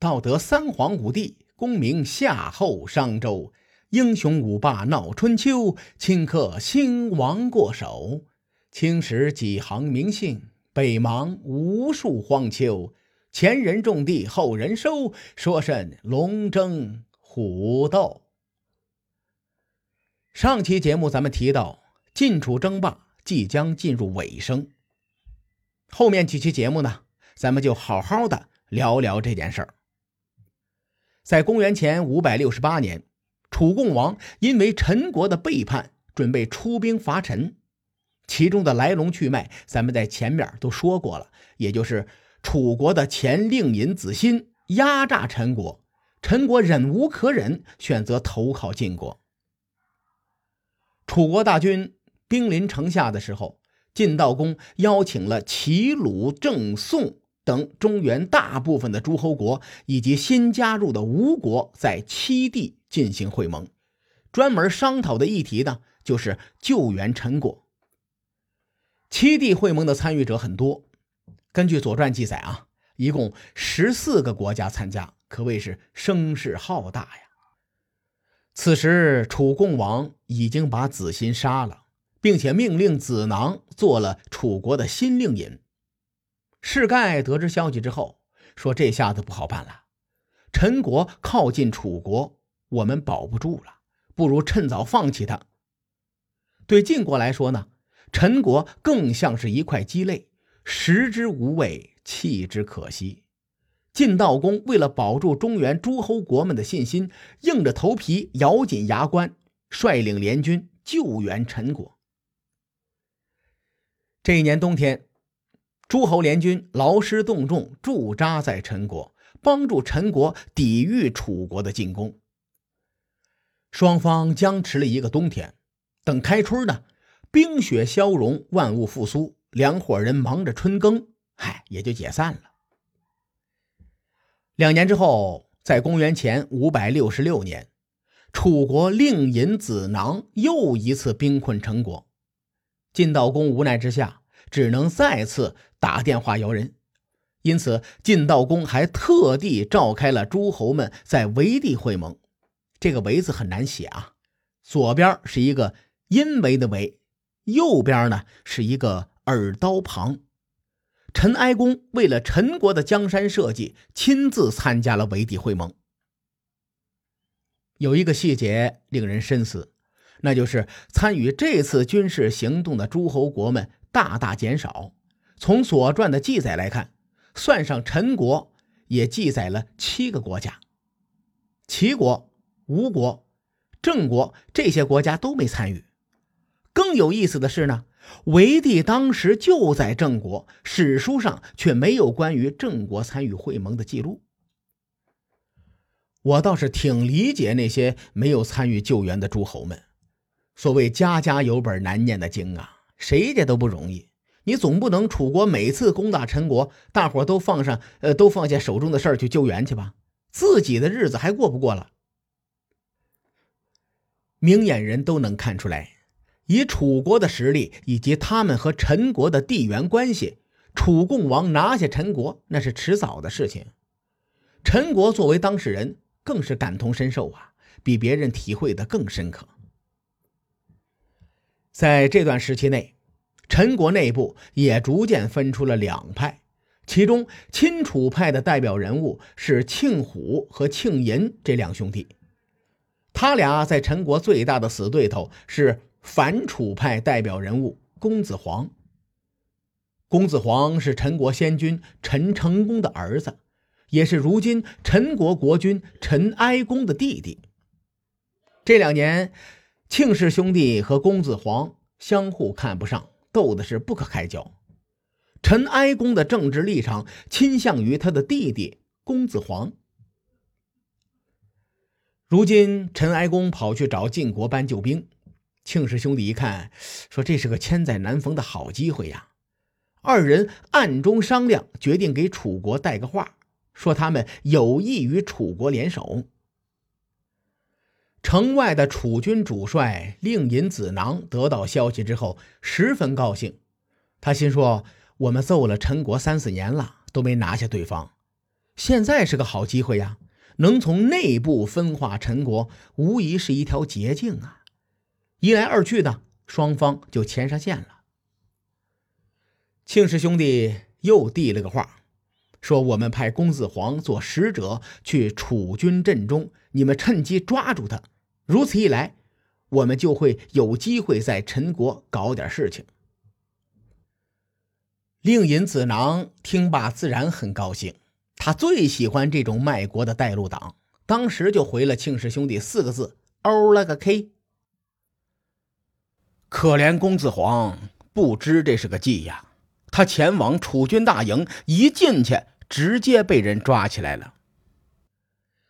道德三皇五帝，功名夏后商周，英雄五霸闹春秋，顷刻兴亡过手。青史几行名姓，北邙无数荒丘。前人种地，后人收，说甚龙争虎斗？上期节目咱们提到，晋楚争霸即将进入尾声。后面几期节目呢，咱们就好好的聊聊这件事儿。在公元前五百六十八年，楚共王因为陈国的背叛，准备出兵伐陈。其中的来龙去脉，咱们在前面都说过了，也就是楚国的前令尹子欣压榨陈国，陈国忍无可忍，选择投靠晋国。楚国大军兵临城下的时候，晋悼公邀请了齐、鲁、郑、宋等中原大部分的诸侯国，以及新加入的吴国，在七地进行会盟。专门商讨的议题呢，就是救援陈国。七地会盟的参与者很多，根据《左传》记载啊，一共十四个国家参加，可谓是声势浩大呀。此时，楚共王已经把子欣杀了，并且命令子囊做了楚国的新令尹。士盖得知消息之后，说：“这下子不好办了，陈国靠近楚国，我们保不住了，不如趁早放弃他。”对晋国来说呢？陈国更像是一块鸡肋，食之无味，弃之可惜。晋悼公为了保住中原诸侯国们的信心，硬着头皮，咬紧牙关，率领联军救援陈国。这一年冬天，诸侯联军劳师动众，驻扎在陈国，帮助陈国抵御楚国的进攻。双方僵持了一个冬天，等开春呢。冰雪消融，万物复苏，两伙人忙着春耕，嗨，也就解散了。两年之后，在公元前五百六十六年，楚国令尹子囊又一次兵困陈国，晋悼公无奈之下，只能再次打电话邀人。因此，晋悼公还特地召开了诸侯们在围地会盟。这个“围”字很难写啊，左边是一个因为的“为”。右边呢是一个耳刀旁，陈哀公为了陈国的江山社稷，亲自参加了围地会盟。有一个细节令人深思，那就是参与这次军事行动的诸侯国们大大减少。从《左传》的记载来看，算上陈国，也记载了七个国家：齐国、吴国、郑国这些国家都没参与。更有意思的是呢，韦帝当时就在郑国，史书上却没有关于郑国参与会盟的记录。我倒是挺理解那些没有参与救援的诸侯们。所谓“家家有本难念的经”啊，谁家都不容易。你总不能楚国每次攻打陈国，大伙都放上呃都放下手中的事儿去救援去吧？自己的日子还过不过了？明眼人都能看出来。以楚国的实力以及他们和陈国的地缘关系，楚共王拿下陈国那是迟早的事情。陈国作为当事人，更是感同身受啊，比别人体会的更深刻。在这段时期内，陈国内部也逐渐分出了两派，其中亲楚派的代表人物是庆虎和庆寅这两兄弟，他俩在陈国最大的死对头是。反楚派代表人物公子黄。公子黄是陈国先君陈成功的儿子，也是如今陈国国君陈哀公的弟弟。这两年，庆氏兄弟和公子黄相互看不上，斗的是不可开交。陈哀公的政治立场倾向于他的弟弟公子黄。如今，陈哀公跑去找晋国搬救兵。庆氏兄弟一看，说：“这是个千载难逢的好机会呀！”二人暗中商量，决定给楚国带个话，说他们有意与楚国联手。城外的楚军主帅令尹子囊得到消息之后，十分高兴。他心说：“我们揍了陈国三四年了，都没拿下对方，现在是个好机会呀，能从内部分化陈国，无疑是一条捷径啊！一来二去的，双方就牵上线了。庆氏兄弟又递了个话，说：“我们派公子黄做使者去楚军阵中，你们趁机抓住他。如此一来，我们就会有机会在陈国搞点事情。”令尹子囊听罢自然很高兴，他最喜欢这种卖国的带路党，当时就回了庆氏兄弟四个字：“欧了个 K。”可怜公子黄不知这是个计呀！他前往楚军大营，一进去直接被人抓起来了。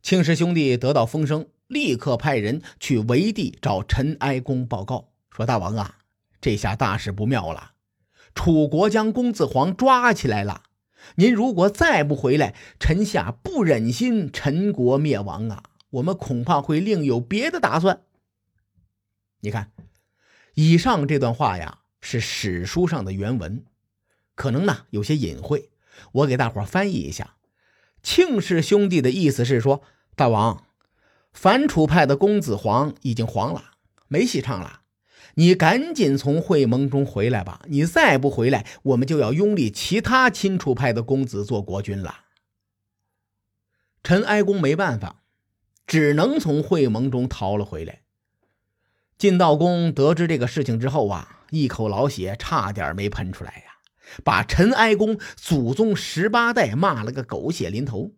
青氏兄弟得到风声，立刻派人去围地找陈哀公报告，说：“大王啊，这下大事不妙了。”楚国将公子黄抓起来了，您如果再不回来，臣下不忍心陈国灭亡啊！我们恐怕会另有别的打算。你看，以上这段话呀，是史书上的原文，可能呢有些隐晦，我给大伙翻译一下。庆氏兄弟的意思是说，大王，反楚派的公子黄已经黄了，没戏唱了。你赶紧从会盟中回来吧！你再不回来，我们就要拥立其他亲楚派的公子做国君了。陈哀公没办法，只能从会盟中逃了回来。晋悼公得知这个事情之后啊，一口老血差点没喷出来呀，把陈哀公祖宗十八代骂了个狗血淋头。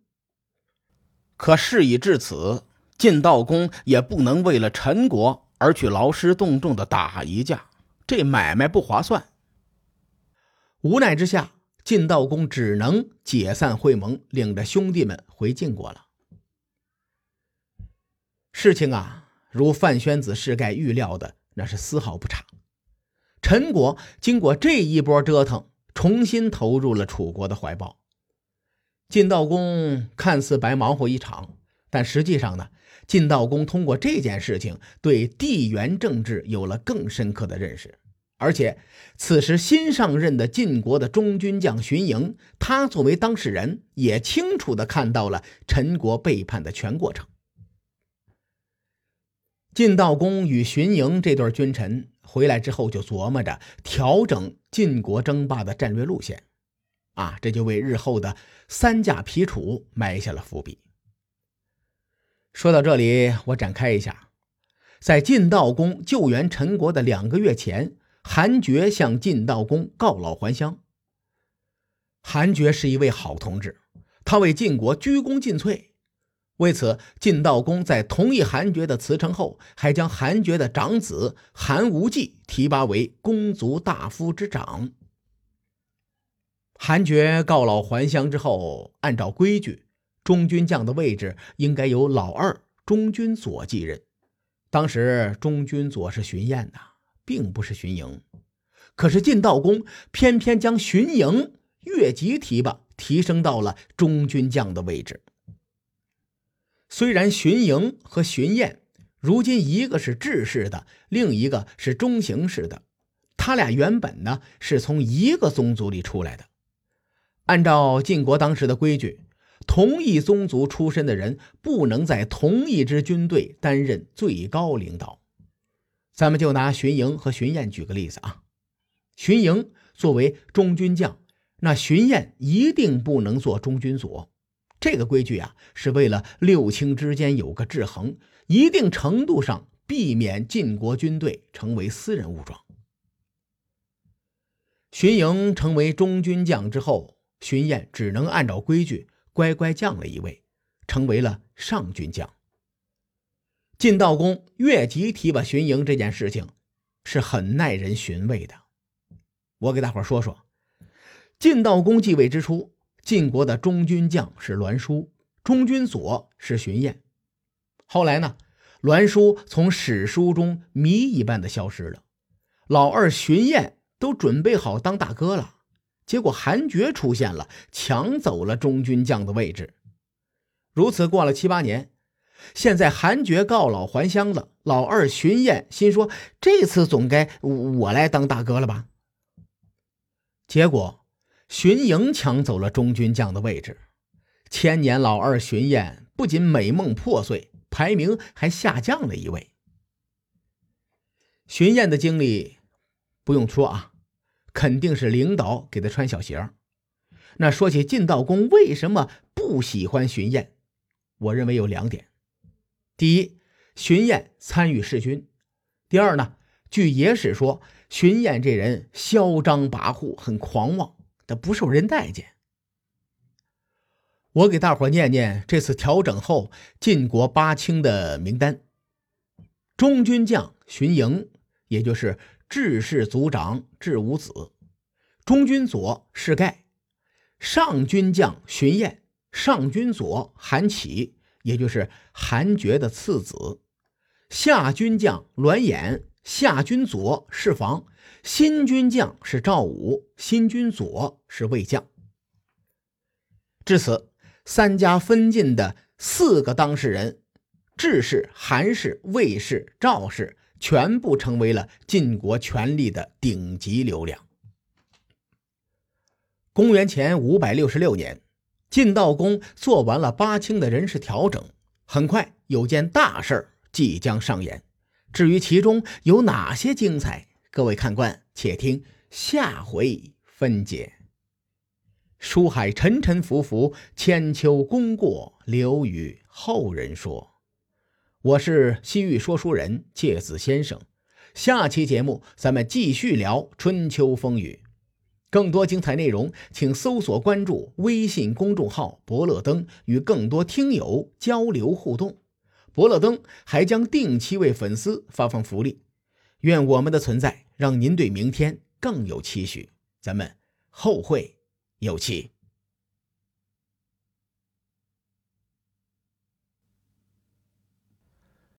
可事已至此，晋悼公也不能为了陈国。而去劳师动众的打一架，这买卖不划算。无奈之下，晋悼公只能解散会盟，领着兄弟们回晋国了。事情啊，如范宣子世盖预料的，那是丝毫不差。陈国经过这一波折腾，重新投入了楚国的怀抱。晋悼公看似白忙活一场，但实际上呢？晋悼公通过这件事情，对地缘政治有了更深刻的认识，而且此时新上任的晋国的中军将荀盈，他作为当事人，也清楚的看到了陈国背叛的全过程。晋悼公与荀盈这对君臣回来之后，就琢磨着调整晋国争霸的战略路线，啊，这就为日后的三驾皮楚埋下了伏笔。说到这里，我展开一下，在晋悼公救援陈国的两个月前，韩厥向晋悼公告老还乡。韩厥是一位好同志，他为晋国鞠躬尽瘁。为此，晋悼公在同意韩厥的辞呈后，还将韩厥的长子韩无忌提拔为公族大夫之长。韩厥告老还乡之后，按照规矩。中军将的位置应该由老二中军佐继任。当时中军佐是巡宴呐，并不是巡营。可是晋悼公偏偏将巡营越级提拔，提升到了中军将的位置。虽然荀盈和荀彦如今一个是智氏的，另一个是中行氏的，他俩原本呢是从一个宗族里出来的。按照晋国当时的规矩。同一宗族出身的人不能在同一支军队担任最高领导。咱们就拿荀盈和荀彦举个例子啊。荀盈作为中军将，那荀彦一定不能做中军佐。这个规矩啊，是为了六卿之间有个制衡，一定程度上避免晋国军队成为私人武装。荀盈成为中军将之后，荀彦只能按照规矩。乖乖降了一位，成为了上军将。晋悼公越级提拔荀盈这件事情是很耐人寻味的。我给大伙说说，晋悼公继位之初，晋国的中军将是栾书，中军佐是荀彦。后来呢，栾书从史书中谜一般的消失了，老二荀彦都准备好当大哥了。结果韩厥出现了，抢走了中军将的位置。如此过了七八年，现在韩厥告老还乡了。老二荀彦心说：“这次总该我来当大哥了吧？”结果荀盈抢走了中军将的位置。千年老二荀燕不仅美梦破碎，排名还下降了一位。荀燕的经历不用说啊，肯定是领导给他穿小鞋。那说起晋道公为什么不喜欢荀燕，我认为有两点：第一，荀燕参与弑君；第二呢，据野史说，荀燕这人嚣张跋扈，很狂妄，他不受人待见。我给大伙念念这次调整后晋国八卿的名单：中军将荀盈，也就是智氏族长智无子；中军左士盖；上军将荀燕，上军左韩起，也就是韩厥的次子；下军将栾衍，夏军左是房；新军将是赵武，新军左是魏将。至此。三家分晋的四个当事人，智氏、韩氏、魏氏、赵氏，全部成为了晋国权力的顶级流量。公元前五百六十六年，晋悼公做完了八卿的人事调整，很快有件大事即将上演。至于其中有哪些精彩，各位看官且听下回分解。书海沉沉浮浮，千秋功过留与后人说。我是西域说书人介子先生，下期节目咱们继续聊春秋风雨。更多精彩内容，请搜索关注微信公众号“伯乐灯”，与更多听友交流互动。伯乐登还将定期为粉丝发放福利。愿我们的存在让您对明天更有期许。咱们后会。有期。